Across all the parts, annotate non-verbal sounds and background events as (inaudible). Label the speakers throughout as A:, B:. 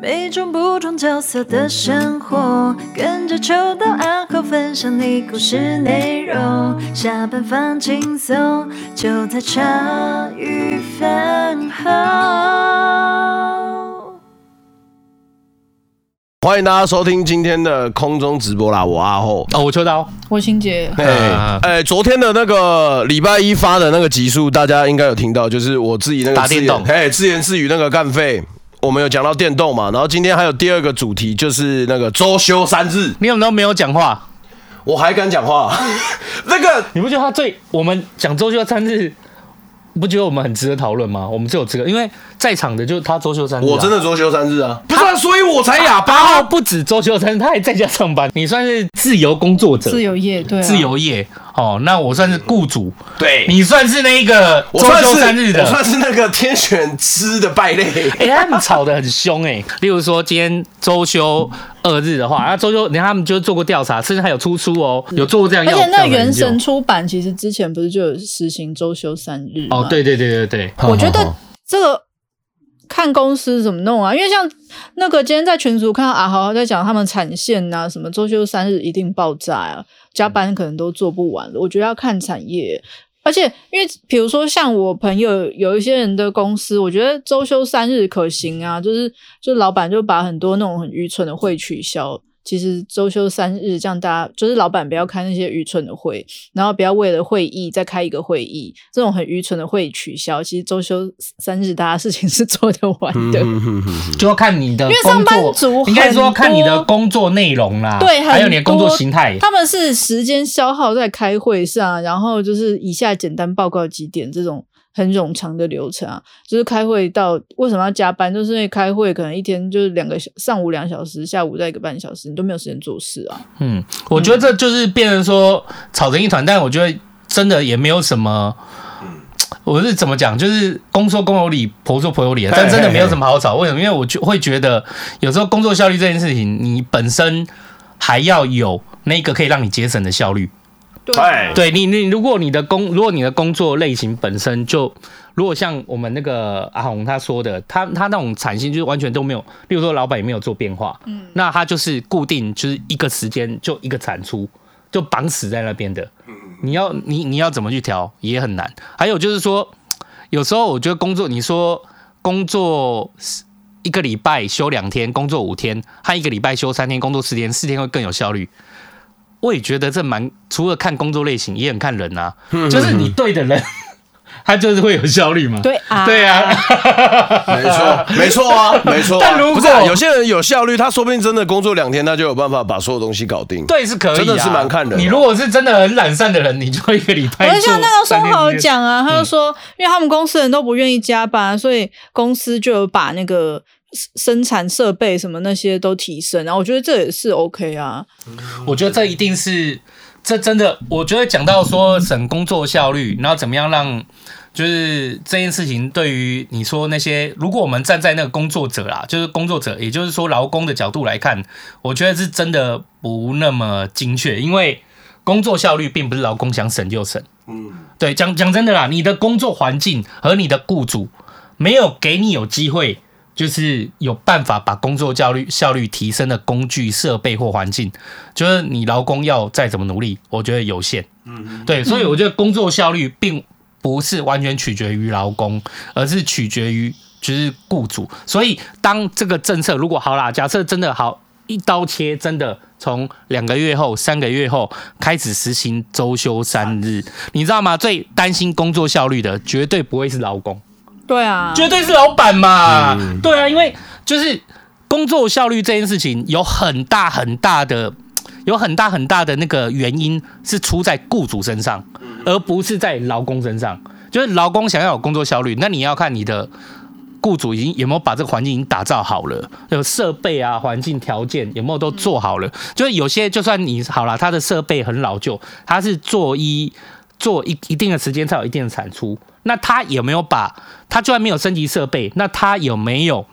A: 每种不同角色的生活，跟着秋到暗号分享你故事内容。下班放轻松，就在茶余饭后。
B: 欢迎大家收听今天的空中直播啦！我阿后
C: 哦，我秋刀，
D: 我欣姐。
B: 哎哎、欸，昨天的那个礼拜一发的那个集数，大家应该有听到，就是我自己那个
C: 打电动，
B: 哎，自言自语那个干废。我们有讲到电动嘛，然后今天还有第二个主题，就是那个周休三日。
C: 你有没有没有讲话？
B: 我还敢讲话？(laughs) 那个
C: 你不觉得他最我们讲周休三日，不觉得我们很值得讨论吗？我们是有资格，因为在场的就是他周休三日、啊，
B: 我真的周休三日啊，不是、啊，所以我才哑巴。
C: 不止周休三日，他还在家上班。你算是自由工作者，
D: 自由业对、啊，
C: 自由业。哦，那我算是雇主，
B: 对，
C: 你算是那个周休三日的，
B: 我算是那个天选之的败类。(laughs)
C: 哎、欸，他们吵得很凶哎、欸。例如说，今天周休二日的话，那周休，你看他们就做过调查，甚至还有出书哦，有做过这样。
D: 而且那个原神出版其实之前不是就有实行周休三日吗？
C: 哦，对对对对对，
D: 我觉得这个。看公司怎么弄啊？因为像那个今天在群组看到阿豪在讲他们产线啊，什么周休三日一定爆炸啊，加班可能都做不完。我觉得要看产业，而且因为比如说像我朋友有一些人的公司，我觉得周休三日可行啊，就是就老板就把很多那种很愚蠢的会取消。其实周休三日，这样大家就是老板不要开那些愚蠢的会，然后不要为了会议再开一个会议，这种很愚蠢的会取消。其实周休三日，大家事情是做得完的，
C: 就要看你的工作，
D: 因为上班族
C: 应该说看你的工作内容啦，
D: 对，
C: 还有你的工作形态。
D: 他们是时间消耗在开会上，然后就是以下简单报告几点这种。很冗长的流程啊，就是开会到为什么要加班？就是因为开会可能一天就是两个小上午两小时，下午再一个半小时，你都没有时间做事啊。
C: 嗯，我觉得这就是变成说吵成一团，但我觉得真的也没有什么。我是怎么讲？就是公说公有理，婆说婆有理，但真的没有什么好吵。为什么？因为我就会觉得有时候工作效率这件事情，你本身还要有那个可以让你节省的效率。对，对你，你如果你的工，如果你的工作类型本身就，如果像我们那个阿红他说的，他他那种产线就是完全都没有，例如说老板也没有做变化，嗯，那他就是固定就是一个时间就一个产出，就绑死在那边的，你要你你要怎么去调也很难。还有就是说，有时候我觉得工作，你说工作一个礼拜休两天，工作五天，和一个礼拜休三天，工作四天，四天会更有效率。我也觉得这蛮，除了看工作类型，也很看人啊。就是你对的人，(laughs) 他就是会有效率嘛。对啊，对啊，
B: 没错，没错啊，(laughs) 没错。
C: 但如果
B: 有些人有效率，他说不定真的工作两天，他就有办法把所有东西搞定。
C: 对，是可以，
B: 真的是蛮看人。
C: 你如果是真的很懒散的人，你就一个礼拜。
D: 我像那个松豪讲啊，他就说，因为他们公司人都不愿意加班，所以公司就有把那个。生产设备什么那些都提升，然后我觉得这也是 OK 啊。
C: 我觉得这一定是，这真的，我觉得讲到说省工作效率，然后怎么样让，就是这件事情对于你说那些，如果我们站在那个工作者啦，就是工作者，也就是说劳工的角度来看，我觉得是真的不那么精确，因为工作效率并不是劳工想省就省。嗯，对，讲讲真的啦，你的工作环境和你的雇主没有给你有机会。就是有办法把工作效率效率提升的工具、设备或环境，就是你劳工要再怎么努力，我觉得有限。嗯，对，所以我觉得工作效率并不是完全取决于劳工，而是取决于就是雇主。所以当这个政策如果好啦，假设真的好一刀切，真的从两个月后、三个月后开始实行周休三日，你知道吗？最担心工作效率的绝对不会是劳工。
D: 对啊，
C: 绝对是老板嘛。嗯、对啊，因为就是工作效率这件事情有很大很大的，有很大很大的那个原因是出在雇主身上，而不是在劳工身上。就是劳工想要有工作效率，那你要看你的雇主已经有没有把这个环境已经打造好了，有设备啊、环境条件有没有都做好了。就是有些就算你好了，他的设备很老旧，他是做一做一一定的时间才有一定的产出。那他有没有把他就算没有升级设备，那他有没有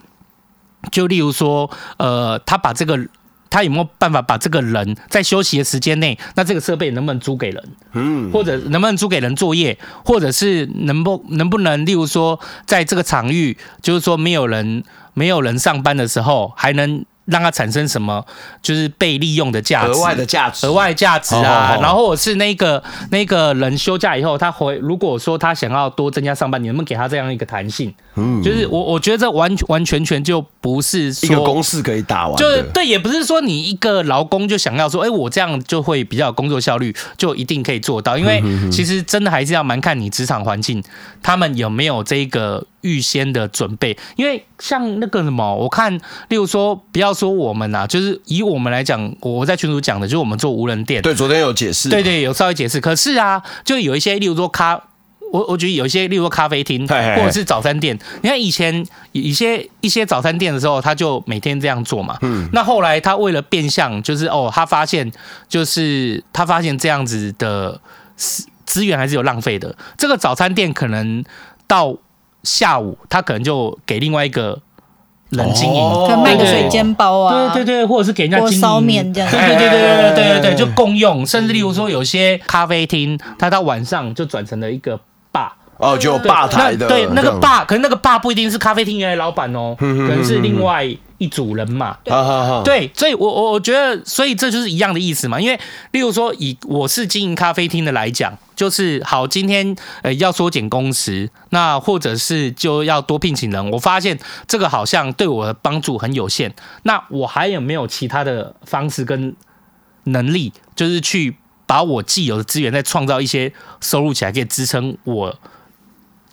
C: 就例如说，呃，他把这个他有没有办法把这个人在休息的时间内，那这个设备能不能租给人？嗯，或者能不能租给人作业，或者是能不能不能例如说，在这个场域，就是说没有人没有人上班的时候，还能。让它产生什么，就是被利用的价值，
B: 额外的价值，
C: 额外价值啊。然后或者是那个那个人休假以后，他回如果说他想要多增加上班，你能不能给他这样一个弹性？嗯，就是我我觉得这完完全全就不是
B: 一个公式可以打完，
C: 就是对，也不是说你一个劳工就想要说，哎，我这样就会比较有工作效率，就一定可以做到。因为其实真的还是要蛮看你职场环境，他们有没有这个。预先的准备，因为像那个什么，我看，例如说，不要说我们呐，就是以我们来讲，我在群主讲的，就是我们做无人店。
B: 对，昨天有解释。
C: 对对，有稍微解释。可是啊，就有一些，例如说咖，我我觉得有一些，例如说咖啡厅或者是早餐店，你看以前一些一些早餐店的时候，他就每天这样做嘛。嗯。那后来他为了变相，就是哦，他发现，就是他发现这样子的资源还是有浪费的。这个早餐店可能到。下午他可能就给另外一个人经营，
D: 可能卖个水煎包啊，
C: 对对对，或者是给人家经营。
D: 烧面这样，
C: 对对对对对对对对，就共用。甚至例如说，有些咖啡厅，他到晚上就转成了一个 bar，
B: 哦，就有吧台的，
C: 对那个 bar，可是那个 bar 不一定是咖啡厅原来老板哦，(laughs) 可能是另外一组人嘛。对，所以我我我觉得，所以这就是一样的意思嘛。因为例如说，以我是经营咖啡厅的来讲。就是好，今天呃要缩减工时，那或者是就要多聘请人。我发现这个好像对我的帮助很有限。那我还有没有其他的方式跟能力，就是去把我既有的资源再创造一些收入起来，可以支撑我。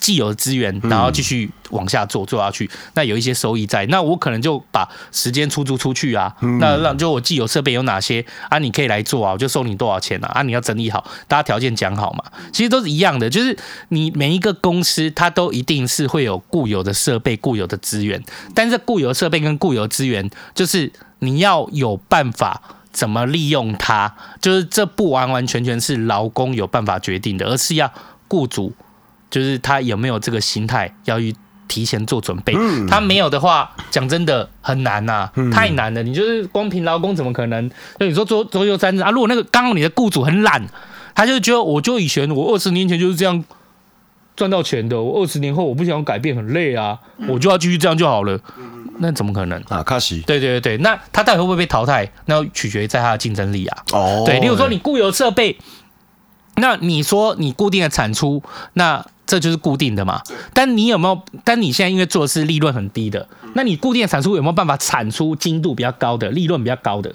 C: 既有的资源，然后继续往下做，做下去，那有一些收益在，那我可能就把时间出租出去啊，那让就我既有设备有哪些啊，你可以来做啊，我就收你多少钱啊，啊，你要整理好，大家条件讲好嘛，其实都是一样的，就是你每一个公司它都一定是会有固有的设备、固有的资源，但是固有的设备跟固有的资源，就是你要有办法怎么利用它，就是这不完完全全是劳工有办法决定的，而是要雇主。就是他有没有这个心态要去提前做准备？嗯、他没有的话，讲真的很难呐、啊，嗯、太难了。你就是光凭劳工怎么可能？那你说周周休三日啊？如果那个刚好你的雇主很懒，他就觉得我就以前我二十年前就是这样赚到钱的，我二十年后我不想改变，很累啊，我就要继续这样就好了。那怎么可能
B: 啊？卡西，
C: 对对对对，那他到底会不会被淘汰？那要取决于在他的竞争力啊。
B: 哦，
C: 对，例如说你固有设备，那你说你固定的产出，那这就是固定的嘛？但你有没有？但你现在因为做的是利润很低的，那你固定的产出有没有办法产出精度比较高的、利润比较高的？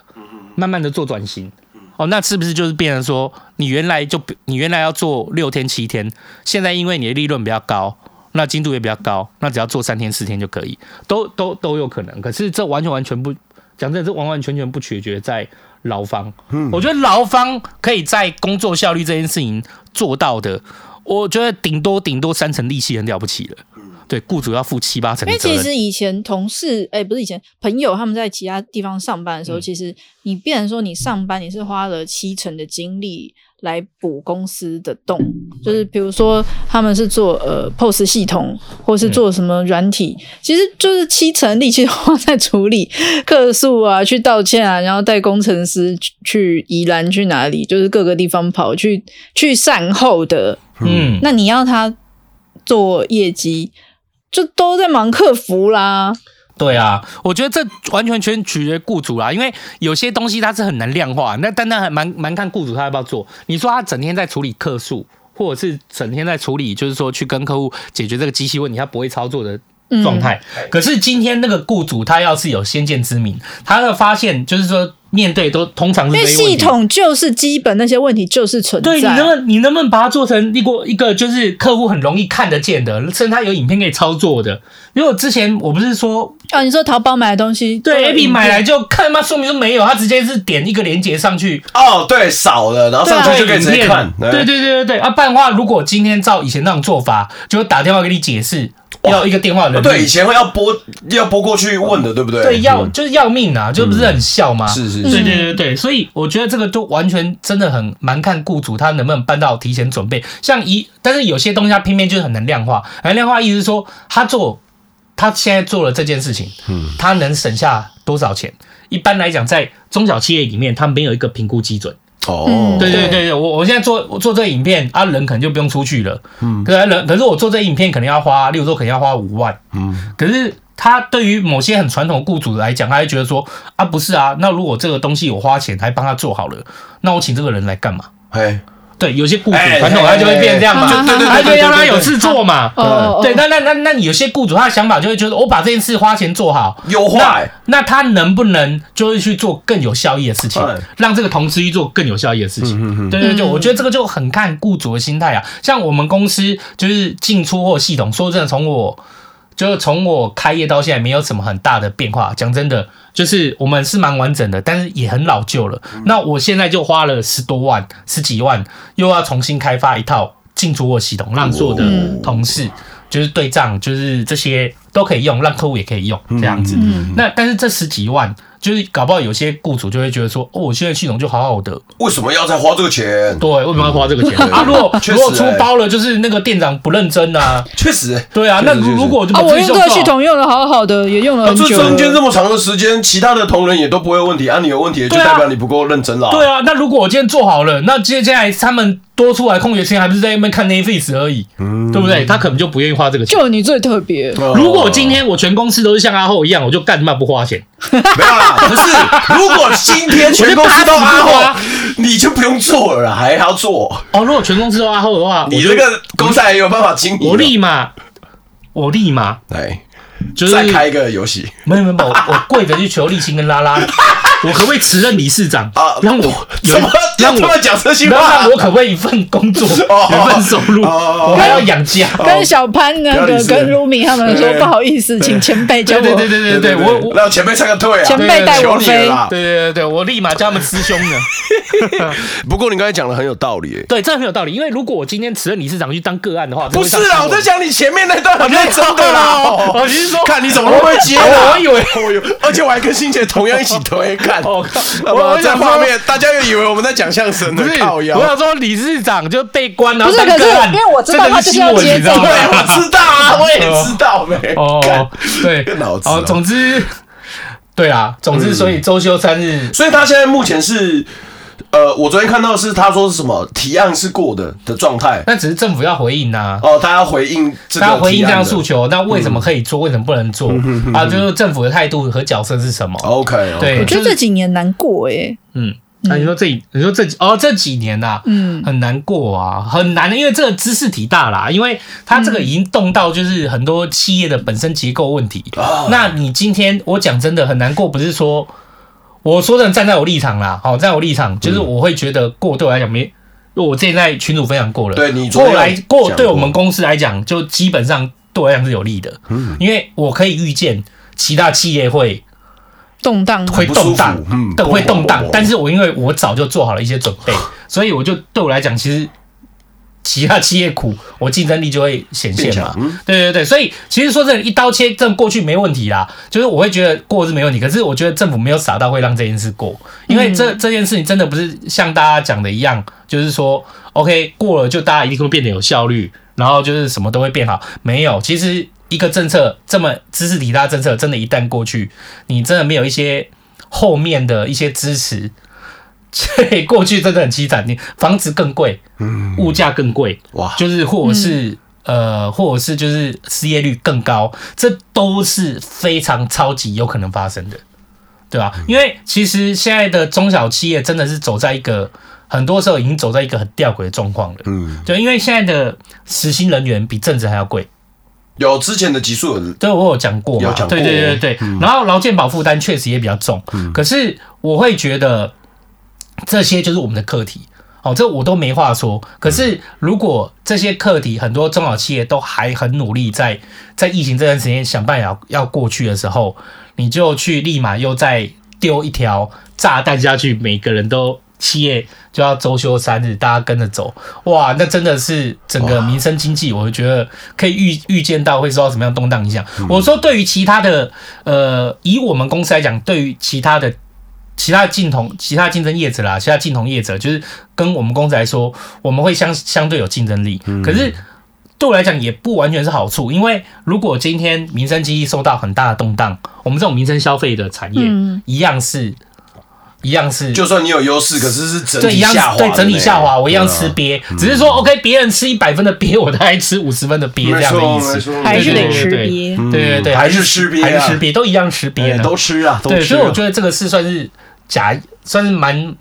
C: 慢慢的做转型，哦，那是不是就是变成说，你原来就你原来要做六天七天，现在因为你的利润比较高，那精度也比较高，那只要做三天四天就可以，都都都有可能。可是这完全完全不讲真的，这完完全全不取决在劳方。我觉得劳方可以在工作效率这件事情做到的。我觉得顶多顶多三成利息很了不起了，对，雇主要付七八成的。
D: 因为其实以前同事，哎，不是以前朋友，他们在其他地方上班的时候，嗯、其实你变成说你上班，你是花了七成的精力来补公司的洞，就是比如说他们是做呃 POS 系统，或是做什么软体，嗯、其实就是七成力气 (laughs) 花在处理客诉啊，去道歉啊，然后带工程师去去宜兰去哪里，就是各个地方跑去去善后的。嗯，那你要他做业绩，就都在忙客服啦。
C: 对啊，我觉得这完全全取决雇主啦，因为有些东西它是很难量化，那单单还蛮蛮看雇主他要不要做。你说他整天在处理客诉，或者是整天在处理，就是说去跟客户解决这个机器问题，他不会操作的状态。嗯、可是今天那个雇主他要是有先见之明，他的发现就是说。面对都通常是因为
D: 系统就是基本那些问题就是存在。
C: 对，你能不能你能不能把它做成一个一个就是客户很容易看得见的，甚至他有影片可以操作的？因为我之前我不是说
D: 啊，你说淘宝买的东西，
C: 对，APP 买来就看他妈说明都没有，他直接是点一个连接上去。
B: 哦，对，少了，然后上去就可以直接看。
C: 对对对对对啊，不然的话，如果今天照以前那种做法，就会打电话给你解释。要一个电话人，
B: 对，以前会要拨要拨过去问的，对不对？
C: 对，要就是要命啊，就不是很笑吗？
B: 是是，
C: 对对对对，所以我觉得这个就完全真的很蛮看雇主他能不能办到提前准备。像一，但是有些东西他偏偏就是很能量化，能量化意思是说他做他现在做了这件事情，嗯，他能省下多少钱？一般来讲，在中小企业里面，他没有一个评估基准。哦，对对对对，我我现在做我做这个影片啊，人可能就不用出去了，嗯，可是人可是我做这个影片可能要花，例如说可能要花五万，嗯，可是他对于某些很传统的雇主来讲，他会觉得说啊，不是啊，那如果这个东西我花钱还帮他做好了，那我请这个人来干嘛？
B: 哎，
C: 对，有些雇主
B: 哎
C: 传统他就会变成这样嘛，
D: 哎哎哎
C: 就他就会让他有事做嘛。对，那那那那你有些雇主他的想法就会觉得，我把这件事花钱做好，
B: 优化
C: 那他能不能就是去做更有效益的事情？
B: 哎，
C: 让这个同事去做更有效益的事情？对对对，
D: 嗯。
C: 我觉得这个就很看雇主的心态啊。像我们公司就是进出货系统，说真的，从我就是从我开业到现在，没有什么很大的变化。讲真的，就是我们是蛮完整的，但是也很老旧了。那我现在就花了十多万、十几万，又要重新开发一套进出货系统，让所有的同事就是对账，就是这些都可以用，让客户也可以用这样子。那但是这十几万，就是搞不好有些雇主就会觉得说，哦，我现在系统就好好的，
B: 为什么要再花这个钱？
C: 对，为什么要花这个钱啊？如果 (laughs) 如果出
B: 欸
C: 包了，就是那个店长不认真啊，
B: 确实，
C: 对啊，那如果
D: 啊，我用这个系统用的好好的，也用了很久了。
B: 中间这么长的时间，其他的同仁也都不会有问题啊，你有问题就代表你不够认真了。
C: 对啊，那如果我今天做好了，那接接下来他们多出来空余时间，还不是在那边看 Netflix 而已，对不对？他可能就不愿意花这个钱。
D: 就你最特别，
B: 哦
C: 如果今天我全公司都是像阿后一样，我就干嘛不花钱？
B: 没有啦，(laughs) 不是，如果今天全公司都阿后，(laughs) 你就不用做了啦，还要做，
C: 哦，如果全公司都阿后的话，
B: 你这个公司还有办法经营。
C: 我立马，我立马
B: 哎，
C: 就是
B: 再开一个游戏
C: 没有没有没有，我我跪着去求立青跟拉拉，(laughs) 我可不可以辞任理事长
B: 啊？
C: 让我有
B: 怎么
C: 让我
B: 讲这些
C: 让？我可不可以一份工作，一份收入，
B: 哦
C: 我还要养家。
D: 跟小潘那个跟 Rumi 他们
B: 说
D: 不好意思，请前辈教我。
C: 对对对对对对，我我
B: 让前辈唱个退啊，
D: 前辈带我
B: 飞。
C: 对对对对，我立马叫他们师兄呢。(laughs)
B: 不过你刚才讲的很有道理，
C: 对，这很有道理，因为如果我今天辞任理事长去当个案的话，
B: 不是啊，我在讲。你前面那段很认真的啦。(laughs)
C: 哦哦你是说
B: 看你怎么会接啊？
C: 我 (laughs) 我以
B: 为而且我还跟欣姐同样一起推看。(laughs)
C: 我我想说
B: 画面，大家又以为我们在讲相声呢
C: 不是，我。想说理事长就被关，了
D: 不是可是因为我知道
C: 这个
D: 他就是要
C: 新闻
D: 接这个
C: 你知道吗？
B: 对，我知道啊，(laughs) 我也知道没。
C: 哦，对，
B: 个脑子
C: 哦，
B: 哦
C: 总之，对啊，总之，所以周休三日，
B: 所以他现在目前是，呃，我昨天看到是他说是什么提案是过的的状态。
C: 那只是政府要回应呐。
B: 哦，他要回应这个
C: 他要回应这样
B: 提案
C: 诉求，那为什么可以做？为什么不能做？啊，就是政府的态度和角色是什么
B: ？OK，
C: 对
D: 我觉得这几年难过哎，
C: 嗯，那你说这，你说这哦这几年呐，
D: 嗯
C: 很难过啊，很难的，因为这个知识体大啦，因为它这个已经动到就是很多企业的本身结构问题。
B: 哦
C: 那你今天我讲真的很难过，不是说我说的站在我立场啦，好，在我立场就是我会觉得过对我来讲没，因为我之前在群主分享过了，
B: 对你过
C: 来过
B: 对
C: 我们公司来讲，就基本上对我来讲是有利的，因为我可以预见其他企
D: 业
C: 会。动荡。
B: 会动荡嗯，对，会动。
C: 荡但是我因为我早就做好了一些准备，(laughs) 所以我就对我来讲，其实其他企业苦，我竞争力就会显现嘛。对对对，所以其实说真的，一刀切，这过去没问题啦。就是我会觉得过是没问题，可是我觉得政府没有傻到会让这件事过，因为这这件事情真的不是像大家讲的一样，就是说 OK 过了就大家一定会变得有效率，然后就是什么都会变好。没有，其实一个政策这么知识体大政策，真的，一旦过去，你真的没有一些后面的一些支持，所以过去真的很凄惨，你房子更贵，物价更贵，
B: 哇
C: 就是或者是、呃，或者是就是失业率更高，这都是非常超级有可能发生的，对吧？因为其实现在的中小企业真的是走在一个很多时候已经走在一个很吊诡的状况了，
B: 嗯，
C: 对，因为现在的时薪人员比正职还要贵。
B: 有之前的集数有
C: 对，我有讲过嘛，
B: 有讲过
C: 对对对对。然后劳健保负担确实也比较重，可是我会觉得这些就是我们的课题。哦，这我都没话说。可是如果这些课题很多中小企业都还很努力在在疫情这段时间想办法要过去的时候，你就去立马又再丢一条炸弹下去，每个人都。企业就要周休三日，大家跟着走，哇，那真的是整个民生经济，我觉得可以预预见到会受到什么样动荡影响。我说，对于其他的，呃，以我们公司来讲，对于其他的其他竞同、其他竞争业者啦，其他竞同业者，就是跟我们公司来说，我们会相相对有竞争力。可是对我来讲，也不完全是好处，因为如果今天民生经济受到很大的动荡，我们这种民生消费的产业，一样是。一样是，
B: 就算你有优势，可是是整体下滑，
C: 对整体下滑，我一样吃
B: 鳖，
C: 鳖，只是说 OK，别人吃一百分的鳖，我大概吃五十分的鳖这样的意思，
D: 还是得吃瘪，
C: 对对对，
B: 还是吃鳖，
C: 还是吃瘪，都一样吃鳖呢，
B: 都吃啊，
C: 对，所以我觉得这个是算是假，算是蛮。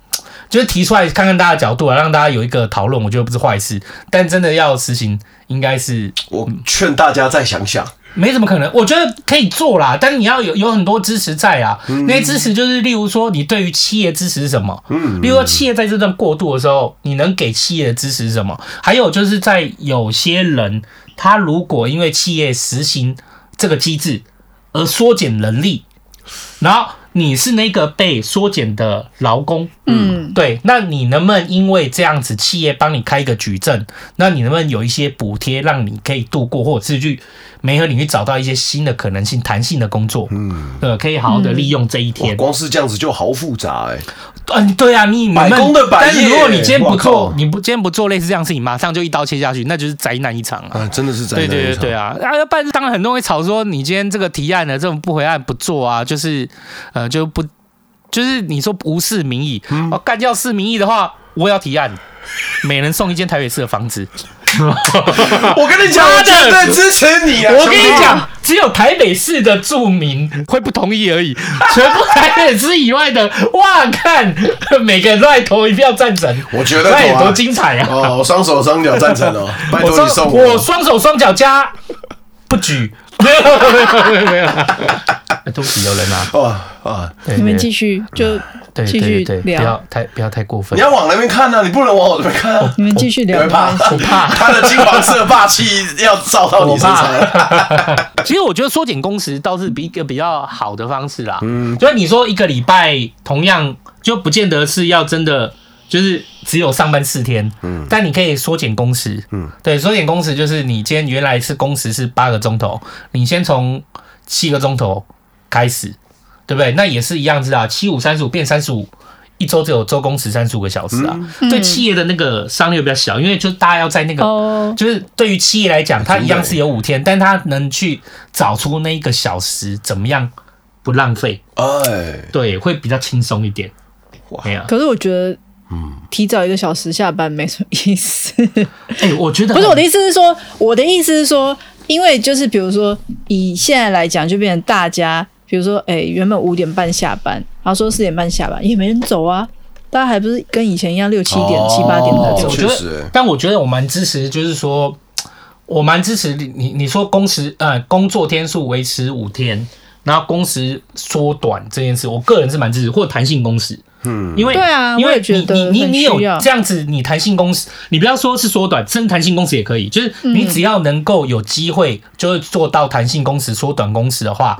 C: 就是提出来看看大家的角度啊，让大家有一个讨论，我觉得不是坏事。但真的要实行，应该是
B: 我劝大家再想想，
C: 没怎么可能。我觉得可以做啦，但是你要有有很多支持在啊。
B: 嗯、
C: 那些支持就是，例如说，你对于企业支持是什么？嗯，例如说，企业在这段过渡的时候，你能给企业的支持是什么？还有就是在有些人，他如果因为企业实行这个机制而缩减人力，然后。你是那个被缩减的劳工，嗯，对，那你能不能因为这样子，企业帮你开一个举证，那你能不能有一些补贴，让你可以度过，或者是去媒合领域找到一些新的可能性、弹性的工作，嗯，呃，可以好好的利用这一天。
B: 光是这样子就好复杂哎、欸。
C: 嗯，对啊，你
B: 百工的百业，
C: 但是如果你今天不做，你不今天不做类似这样的事情，马上就一刀切下去，那就是灾难一场啊！
B: 嗯、真的是灾难一场。
C: 对对对对啊！啊，要不然当然很多人会吵说，你今天这个提案的这种不回案不做啊，就是呃就不就是你说无视民意，嗯、哦，干掉市民意的话，我也要提案，每人送一间台北市的房子。(laughs)
B: 我跟你讲，我绝对支持你啊！
C: 我跟你讲，只有台北市的住民会不同意而已，(laughs) 全部台北市以外的，哇，看每个人都在投一票赞成，
B: 我觉得
C: 那有多精彩啊！
B: 哦，双手双脚赞成哦，(laughs) 拜托你送
C: 我，我双手双脚加不举，没有没有没有没有，都是有人啊！哇
D: 啊！你们继续就。继续聊，
C: 不要太不要太过分。
B: 你要往那边看呢，你不能往我这边看啊！
D: 你们继续聊，
B: 我怕，我怕他的金黄色霸气要照到你身上。(laughs)
C: 其实我觉得缩减工时倒是比一个比较好的方式啦。嗯，就是你说一个礼拜同样就不见得是要真的就是只有上班四天，嗯，但你可以缩减工时，嗯，对，缩减工时就是你今天原来是工时是八个钟头，你先从七个钟头开始。对不对？那也是一样子啊，七五三十五变三十五，一周只有周工时三十五个小时啊。嗯、对企业的那个商量比较小，因为就是大家要在那个，哦、就是对于企业来讲，它一样是有五天，但它能去找出那一个小时怎么样不浪费。哎，对，会比较轻松一点。
D: 哇，可是我觉得，嗯，提早一个小时下班没什么意思。(laughs)
C: 哎，我觉得
D: 不是我的意思是说，我的意思是说，因为就是比如说以现在来讲，就变成大家。比如说，哎、欸，原本五点半下班，然后说四点半下班，也没人走啊，大家还不是跟以前一样六七点、七八点的走。
C: 我觉得，但我觉得我蛮支持，就是说，我蛮支持你，你你说工时呃工作天数维持五天，然后工时缩短这件事，我个人是蛮支持，或者弹性工时，嗯，因为
D: 对啊，
C: 因为你你你你有这样子，你弹性工时，你不要说是缩短，甚至弹性工时也可以，就是你只要能够有机会，就是做到弹性工时、缩短工时的话。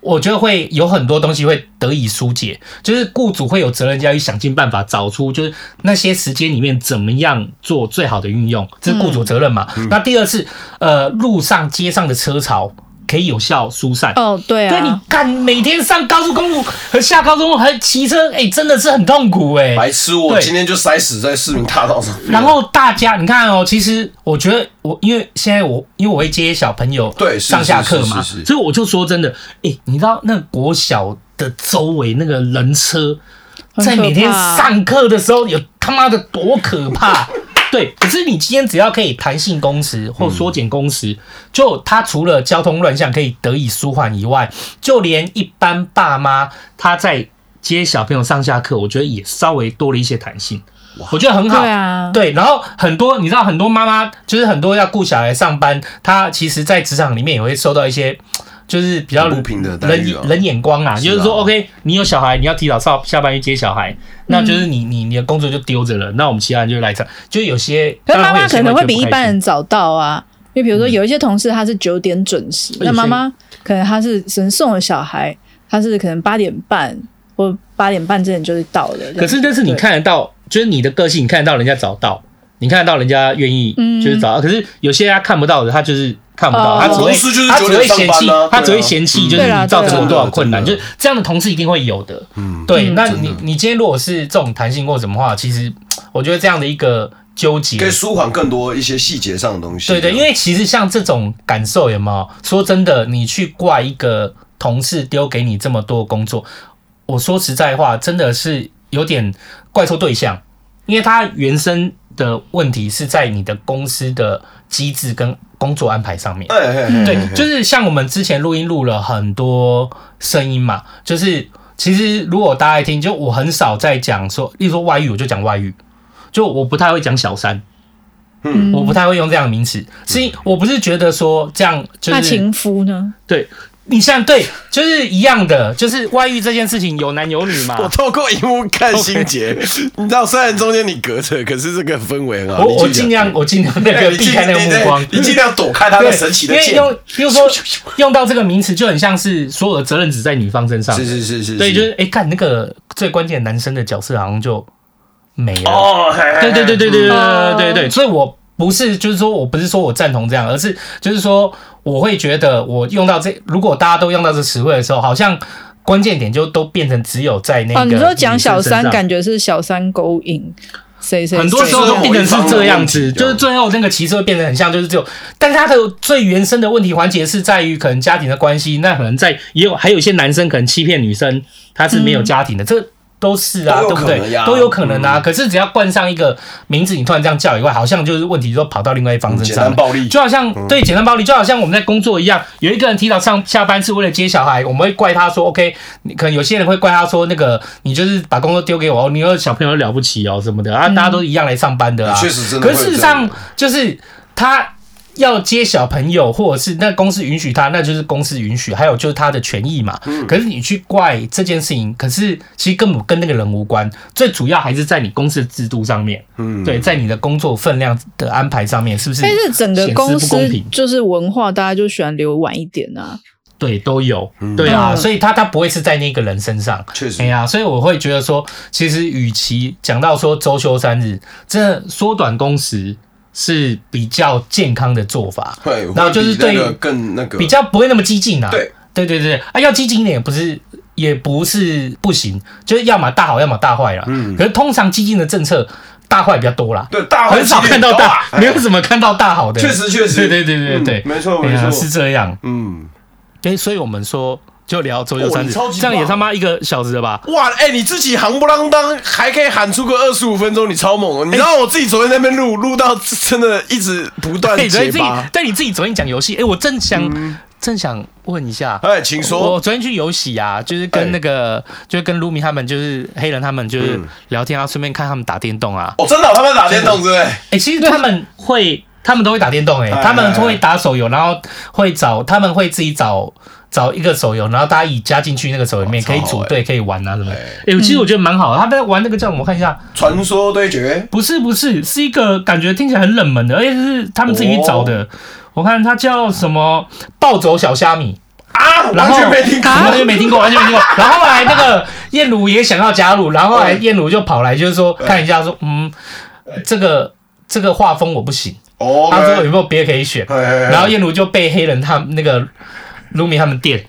C: 我觉得会有很多东西会得以疏解，就是雇主会有责任要去想尽办法找出，就是那些时间里面怎么样做最好的运用，这是雇主责任嘛。嗯、那第二是，呃，路上街上的车潮。可以有效疏散
D: 哦，对啊，
C: 对你干每天上高速公路和下高速公路还骑车，哎、欸，真的是很痛苦哎、欸。
B: 白痴，我今天就塞死在市民大道上。
C: 然后大家，你看哦，其实我觉得我因为现在我因为我会接小朋友对上下课嘛，所以我就说真的，哎、欸，你知道那国小的周围那个人车，在每天上课的时候有他妈的多可怕。对，可是你今天只要可以弹性工时或缩减工时，嗯、就他除了交通乱象可以得以舒缓以外，就连一般爸妈他在接小朋友上下课，我觉得也稍微多了一些弹性，我觉得很好。对啊，对，然后很多你知道，很多妈妈就是很多要顾小孩上班，她其实在职场里面也会受到一些。就是比较人人眼光啊，就是说，OK，你有小孩，你要提早上下班去接小孩，那就是你你你的工作就丢着了。那我们其他人就来这，就有些，
D: 可是妈妈可能会比一般人早到啊，因为比如说有一些同事他是九点准时，那妈妈可能他是神送了小孩，他是可能八点半或八点半之前就是到了。
C: 可是但是你看得到，就是你的个性，你看得到人家早到，你看得到人家愿意就是找到，可是有些他看不到的，他就是。看不到，他只会他只会嫌弃，他只会嫌弃，就是你造成了多少困难，就是这样的同事一定会有的。嗯，对。那你你今天如果是这种弹性或什么话，其实我觉得这样的一个纠结，
B: 可以舒缓更多一些细节上的东西。
C: 对对，因为其实像这种感受有没有？说真的，你去怪一个同事丢给你这么多工作，我说实在话，真的是有点怪错对象，因为他原生的问题是在你的公司的机制跟工作安排上面。对，就是像我们之前录音录了很多声音嘛，就是其实如果大家听，就我很少在讲说，例如说外遇，我就讲外遇，就我不太会讲小三。嗯，我不太会用这样的名词，是因我不是觉得说这样就是
D: 那情夫呢？
C: 对，你像对，就是一样的，就是外遇这件事情有男有女嘛。(laughs)
B: 我透过荧幕看心结.你知道，虽然中间你隔着，可是这个氛围很好。
C: 我我尽量我尽量那个避开那个目光，
B: 你尽量躲开他的神奇的剑。
C: 因为用比如说用到这个名词，就很像是所有的责任只在女方身上。
B: 是是是是，
C: 对，就是哎，看那个最关键男生的角色好像就。没了哦，对对对对对对对对对，所以我不是就是说我不是说我赞同这样，而是就是说我会觉得我用到这，如果大家都用到这词汇的时候，好像关键点就都变成只有在那个。哦，
D: 你说讲小三，感觉是小三勾引谁谁，
C: 很多时候都变成是这样子，就是最后那个其实会变得很像，就是只有，但是他的最原生的问题环节是在于可能家庭的关系，那可能在也有还有一些男生可能欺骗女生，他是没有家庭的，这。都是啊，对不对？都有可能啊。可是只要冠上一个名字，你突然这样叫以外，好像就是问题，都跑到另外一方身上。
B: 简单暴力，
C: 就好像对简单暴力，就好像我们在工作一样，有一个人提早上下班是为了接小孩，我们会怪他说，OK，可能有些人会怪他说，那个你就是把工作丢给我，你有小朋友了不起哦什么的啊，大家都一样来上班的啊。确实，可是事实上就是他。要接小朋友，或者是那公司允许他，那就是公司允许，还有就是他的权益嘛。嗯。可是你去怪这件事情，可是其实根本跟那个人无关，最主要还是在你公司的制度上面。嗯。对，在你的工作分量的安排上面，是不是？
D: 但是整个公司就是文化，大家就喜欢留晚一点啊。
C: 对，都有。对啊，所以他他不会是在那个人身上。确实。哎呀，所以我会觉得说，其实与其讲到说周休三日，这缩短工时。是比较健康的做法，
B: 对，
C: 然后就是对
B: 更那个。
C: 比较不会那么激进啊，
B: 对，
C: 对对对。啊，要激进一点也不是也不是不行，就是要么大好，要么大坏了。嗯，可是通常激进的政策大坏比较多啦，
B: 对，大坏
C: 很少看到大，(laughs) 没有怎么看到大好的，
B: 确实确实，
C: 对对对对对，
B: 没错没错。
C: 是这样，嗯，哎，所以我们说。就聊左右三日，这样也他妈一个小时了吧？
B: 哇，哎、欸，你自己行不啷当，还可以喊出个二十五分钟，你超猛哦！你知道我自己昨天在那边录，录到真的一直不断结巴。
C: 但你自己昨天讲游戏，哎，我正想、嗯、正想问一下，
B: 哎，请说。
C: 我昨天去游戏啊，就是跟那个，欸、就是跟卢米他们，就是黑人他们，就是聊天啊，顺便看他们打电动啊。
B: 哦，真的、哦，他们打电动对不对？哎、
C: 欸，其实他们会，他们都会打电动、欸，哎，他们会打手游，然后会找，他们会自己找。找一个手游，然后大家一加进去那个手游里面，可以组队，可以玩啊什么的。哎，其实我觉得蛮好的。他在玩那个叫什么？我看一下，
B: 传说对决？
C: 不是不是，是一个感觉听起来很冷门的，而且是他们自己去找的。我看它叫什么？暴走小虾米
B: 啊！完全没听过，
C: 完全没听过，完全没听过。(laughs) 然后后来那个燕如也想要加入，然后后来燕如就跑来就是说看一下，说嗯，这个这个画风我不行。哦，他说有没有别的可以选？然后燕如就被黑人他那个。卢米他们店，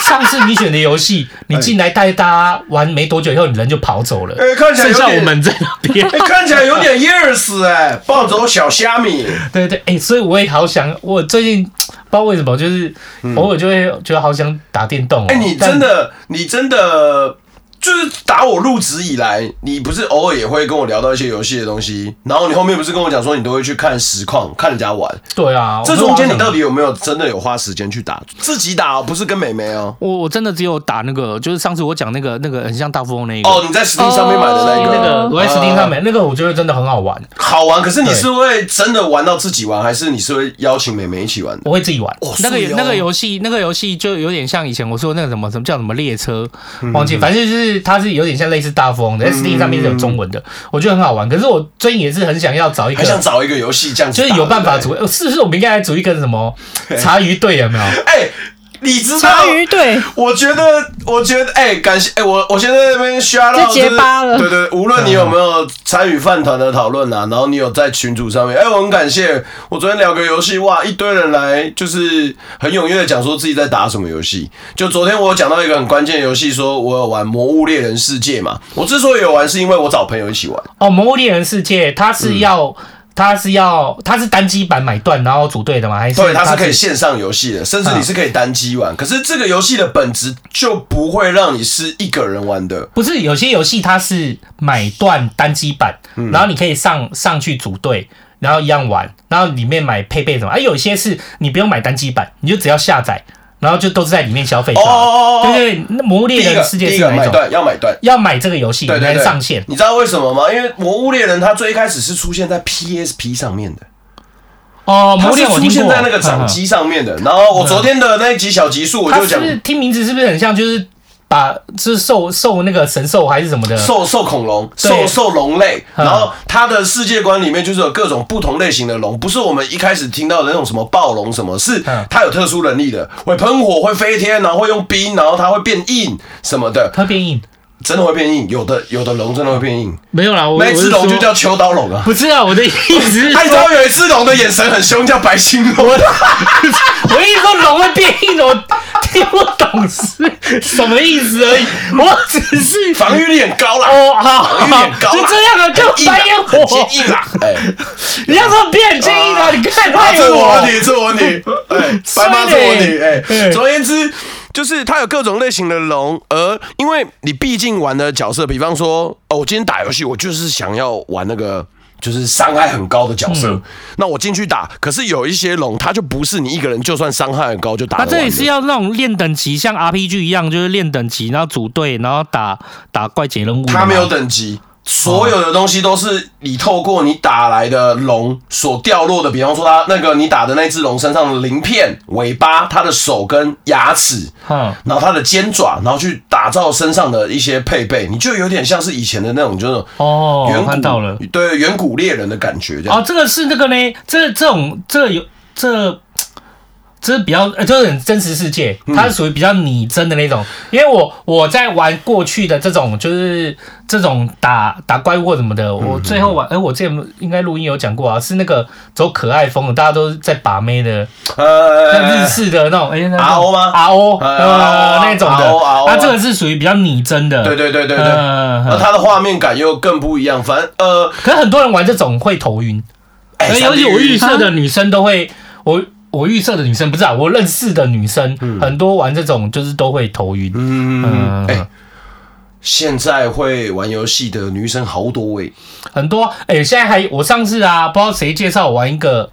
C: 上次你选的游戏，(laughs) 你进来带大家玩没多久以后，你人就跑走了。
B: 哎，看起来
C: 剩下我们在那边，
B: 哎，看起来有点 (laughs) 意思哎。暴走小虾米，
C: 对对哎，所以我也好想，我最近不知道为什么，就是偶尔就会觉得好想打电动。
B: 哎，你真的，你真的。就是打我入职以来，你不是偶尔也会跟我聊到一些游戏的东西，然后你后面不是跟我讲说你都会去看实况，看人家玩。
C: 对啊，
B: 这中间你到底有没有真的有花时间去打？自己打哦，不是跟美眉哦。
C: 我我真的只有打那个，就是上次我讲那个那个很像大富翁那个。
B: 哦，你在 Steam 上面买的那个，
C: 那个我在 Steam 上面那个，我觉得真的很好玩。
B: 好玩，可是你是会真的玩到自己玩，还是你是会邀请美眉一起玩？
C: 我会自己玩。那个那个游戏，那个游戏就有点像以前我说那个什么什么叫什么列车，忘记，反正就是它是有点像。类似大富翁的 SD 上面是有中文的，我觉得很好玩。可是我最近也是很想要找一个，
B: 很想找一个游戏这样，
C: 就是有办法组。是不是我们应该来组一个什么茶余队？有没有？(laughs)
B: 哎。你知道？
D: 对，
B: 我觉得，我觉得，哎、欸，感谢，哎、欸，我我现在在那边刷到，
D: 结巴了。
B: 对，对对，无论你有没有参与饭团的讨论啊，然后你有在群组上面，哎、欸，我很感谢。我昨天聊个游戏，哇，一堆人来，就是很踊跃的讲说自己在打什么游戏。就昨天我讲到一个很关键的游戏，说我有玩《魔物猎人世界》嘛。我之所以有玩，是因为我找朋友一起玩。
C: 哦，《魔物猎人世界》它是要。它是要它是单机版买断然后组队的吗？还是
B: 对，它是可以线上游戏的，甚至你是可以单机玩。可是这个游戏的本质就不会让你是一个人玩的。
C: 不是有些游戏它是买断单机版，然后你可以上上去组队，然后一样玩，然后里面买配备什么。而有些是你不用买单机版，你就只要下载。然后就都是在里面消费，哦哦哦，对对，那魔物猎人世界是哪种？
B: 要买断，
C: 要买这个游戏才能上线。
B: 你知道为什么吗？因为魔物猎人它最一开始是出现在 PSP 上面的。
C: 哦，魔物猎
B: 人出现在那个掌机上面的。然后我昨天的那一集小集数，我就讲，
C: 听名字是不是很像？就是。把是兽兽那个神兽还是什么的。
B: 兽兽恐龙兽兽龙类，然后它的世界观里面就是有各种不同类型的龙，不是我们一开始听到的那种什么暴龙什么，是它有特殊能力的，会喷火，会飞天，然后会用冰，然后它会变硬什么的，
C: 它变硬。
B: 真的会变硬，有的有的龙真的会变硬。
C: 没有啦，
B: 那只龙就叫秋刀龙啊。
C: 不是啊，我的意思是，(laughs)
B: 他知道有一只龙的眼神很凶，叫白星龙。我 (laughs)
C: 我意思说龙会变硬，我听不懂是什么意思而已。我只是
B: 防御力很高啦。
C: 哦，好，防御力很高，就这样啊，就白烟火
B: 坚硬啦。哎，(laughs)
C: 你要说变坚硬啊？你看，
B: 这我问题，这我问题。哎，白妈这我问题。哎，总而言之。就是它有各种类型的龙，而因为你毕竟玩的角色，比方说，哦，我今天打游戏，我就是想要玩那个就是伤害很高的角色，嗯、那我进去打。可是有一些龙，它就不是你一个人，就算伤害很高就打。它
C: 这里是要那种练等级，像 RPG 一样，就是练等级，然后组队，然后打打怪解任务。
B: 它没有等级。所有的东西都是你透过你打来的龙所掉落的，比方说它那个你打的那只龙身上的鳞片、尾巴、它的手跟牙齿，嗯，然后它的尖爪，然后去打造身上的一些配备，你就有点像是以前的那种，就是
C: 哦，远古到了，
B: 对，远古猎人的感觉这样。
C: 哦，这个是那个呢，这这种这有这。这是比较呃，就是很真实世界，它是属于比较拟真的那种。因为我我在玩过去的这种，就是这种打打怪物或什么的，我最后玩，哎，我之前应该录音有讲过啊，是那个走可爱风的，大家都在把妹的，呃，日式的那种，哎
B: ，RO 吗
C: ？RO，呃，那种的，它这个是属于比较拟真的，
B: 对对对对对，而它的画面感又更不一样。反正呃，
C: 可是很多人玩这种会头晕，而且我预设的女生都会我。我预测的女生不是啊，我认识的女生、嗯、很多玩这种就是都会头晕。嗯，
B: 嗯、欸，现在会玩游戏的女生好多位、欸，
C: 很多。哎、欸，现在还我上次啊，不知道谁介绍我玩一个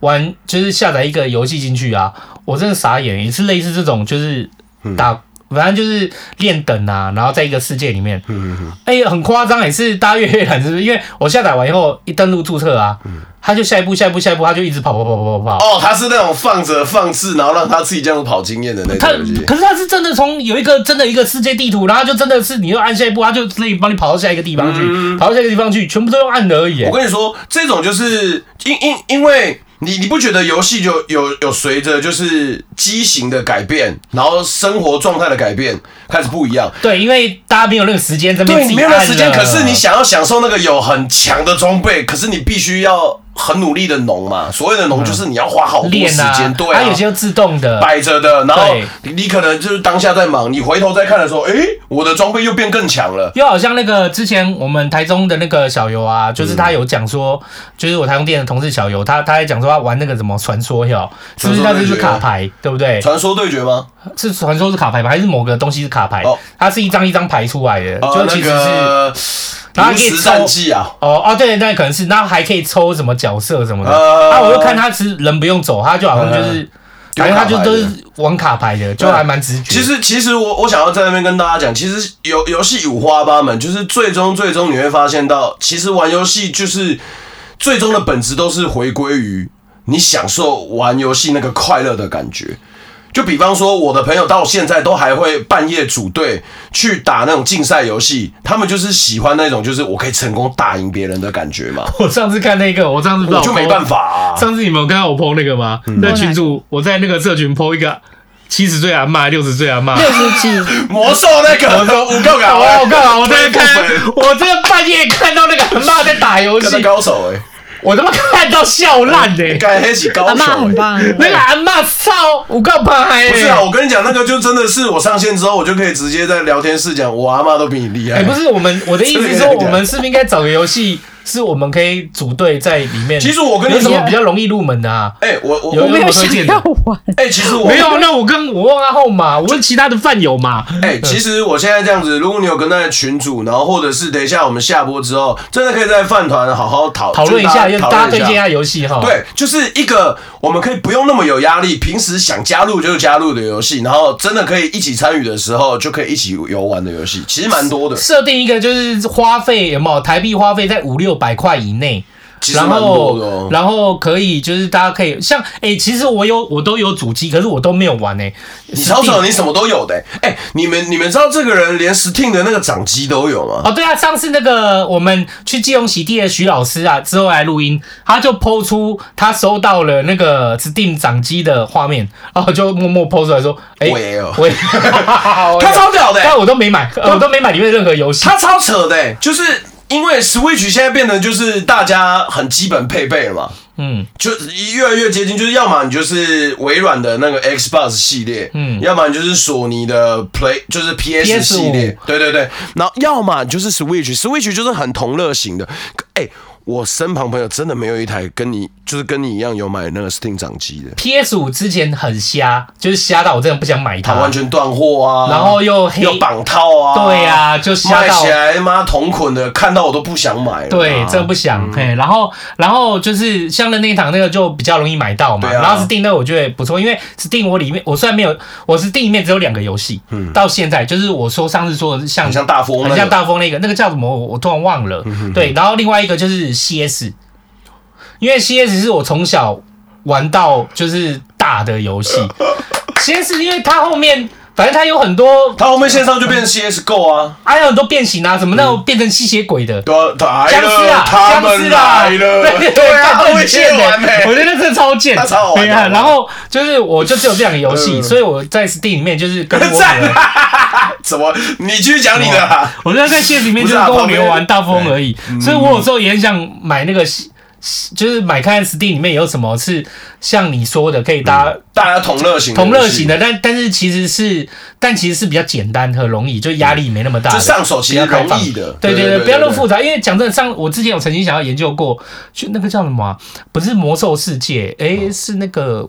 C: 玩，就是下载一个游戏进去啊，我真的傻眼，也是类似这种，就是打。嗯反正就是练等啊，然后在一个世界里面，嗯嗯哎、欸，很夸张，也是大家越越懒，是不是？因为我下载完以后一登录注册啊，嗯，他就下一步、下一步、下一步，他就一直跑跑跑跑跑跑。
B: 哦，他是那种放着放置，然后让他自己这样子跑经验的那种游戏。
C: 可是他是真的从有一个真的一个世界地图，然后就真的是你又按下一步，他就自己帮你跑到下一个地方去，嗯、跑到下一个地方去，全部都用按的而已。
B: 我跟你说，这种就是因因因为。你你不觉得游戏就有有随着就是机型的改变，然后生活状态的改变开始不一样？
C: 对，因为大家没有那个时间，这边
B: 对，你没有那个时间，可是你想要享受那个有很强的装备，可是你必须要。很努力的农嘛，所谓的农就是你要花好多时间，啊、对、啊，
C: 它有些自动的
B: 摆着的，然后你可能就是当下在忙，你回头再看的时候，哎、欸，我的装备又变更强了。
C: 又好像那个之前我们台中的那个小游啊，就是他有讲说，就是我台中店的同事小游，他他还讲说他玩那个什么传说哟，是不是？他就是卡牌，对不对？
B: 传说对决吗？
C: 是传说是卡牌吗？还是某个东西是卡牌？哦，它是一张一张牌出来的，就其实是。呃那个然后还可以抽
B: 啊，
C: 哦哦，对，那可能是，然后还可以抽什么角色什么的。呃、啊，我就看他其实人不用走，他就好像就是，反正、呃、他就都是玩卡牌的，就还蛮直觉。
B: 其实，其实我我想要在那边跟大家讲，其实游游戏五花八门，就是最终最终你会发现到，其实玩游戏就是最终的本质都是回归于你享受玩游戏那个快乐的感觉。就比方说，我的朋友到现在都还会半夜组队去打那种竞赛游戏，他们就是喜欢那种，就是我可以成功打赢别人的感觉嘛。(laughs)
C: 我上次看那个，我上次
B: 我就没办法啊。
C: 上次你们有看到我 po 那个吗？嗯、那群主，我在那个社群 po 一个七十岁阿嬷，六十岁阿嬷，
D: 六十几 (laughs)
B: 魔兽那个，我说 (laughs) 我够搞，
C: 我够搞，我在看，我这个半夜看到那个阿嬷在打游戏，
B: 高手哎、欸。
C: 我他妈看到笑烂的，
B: 干黑起高手，阿
D: 嬷很棒，
C: 那个阿嬷操，我告白。
B: 不是啊，我跟你讲，那个就真的是我上线之后，我就可以直接在聊天室讲，我阿嬷都比你厉害。
C: 哎，不是我们，我的意思是说，我们是不是应该找个游戏是我们可以组队在里面。
B: 其实我跟你说
C: 有什么比较容易入门的啊？
B: 哎、我我
D: 没有想要玩，
B: 哎、其实我
C: 没有，那我跟我问阿后嘛，我问其他的饭友嘛。(laughs)
B: 哎、其实我现在这样子，如果你有跟那个群主，然后或者是等一下我们下播之后，真的可以在饭团好好讨
C: 讨论一下，
B: 就是
C: 大家推荐一下游戏哈。，
B: 对，就是一个我们可以不用那么有压力，平时想加入就加入的游戏，然后真的可以一起参与的时候就可以一起游玩的游戏，其实蛮多的。
C: 设定一个就是花费有没有台币花费在五六百块以内。然后
B: 哦，
C: 然后可以就是大家可以像哎、欸，其实我有我都有主机，可是我都没有玩哎、欸。
B: 你超扯，你什么都有的、欸。哎、欸，你们你们知道这个人连 Steam 的那个掌机都有吗？
C: 哦，对啊，上次那个我们去基隆洗地的徐老师啊，之后来录音，他就 PO 出他收到了那个 Steam 掌机的画面，然后就默默 PO 出来说，哎、欸，
B: 我也有，
C: 我也，
B: 他超屌的、欸，
C: 但我都没买，我都没买里面任何游戏，
B: 他超扯的、欸，就是。因为 Switch 现在变得就是大家很基本配备了嘛，
C: 嗯，
B: 就越来越接近，就是要么你就是微软的那个 Xbox 系列，嗯，要么你就是索尼的 Play，就是 PS 系列，对对对，然后要么就是 Switch，Switch 就是很同乐型的，哎、欸。我身旁朋友真的没有一台跟你就是跟你一样有买那个 Steam 掌机的。
C: PS 五之前很瞎，就是瞎到我真的不想买它，
B: 它完全断货啊，
C: 然后又黑
B: 又绑套啊，
C: 对啊，就瞎到。
B: 卖起来妈同捆的，看到我都不想买了。
C: 对，真的不想。嘿、嗯，然后然后就是像任天堂那个就比较容易买到嘛，啊、然后 Steam 那个我觉得不错，因为 Steam 我里面我虽然没有，我 Steam 里面只有两个游戏，嗯，到现在就是我说上次说的像
B: 很像大风、那个，
C: 很像大风那个那个叫什么我我突然忘了，嗯、对，然后另外一个就是 CS。因为 CS 是我从小玩到就是大的游戏，CS 因为它后面反正它有很多，
B: 它后面线上就变成 CS GO 啊，
C: 还有很多变形啊，什么那种变成吸血鬼的，
B: 对，
C: 僵尸啊，僵尸啊，对对 (laughs) 对，很贱的，我觉得这超贱，
B: 超好玩。
C: 然后就是我就只有这两个游戏，所以我在 Steam 里面就是跟我 (laughs)
B: 怎么？你继续讲你的，
C: 我觉得在 CS 里面就是跟我女儿玩大风而已，所以我有时候也很想买那个。就是买看 Steam 里面有什么是像你说的可以大家、嗯、
B: 大家同乐型
C: 同乐型的，但但是其实是但其实是比较简单和容易，就压力没那么大，
B: 就上手其实容易的。
C: 对对对，不要那么复杂，因为讲真的，上我之前有曾经想要研究过，就那个叫什么、啊？不是魔兽世界，诶、欸，是那个。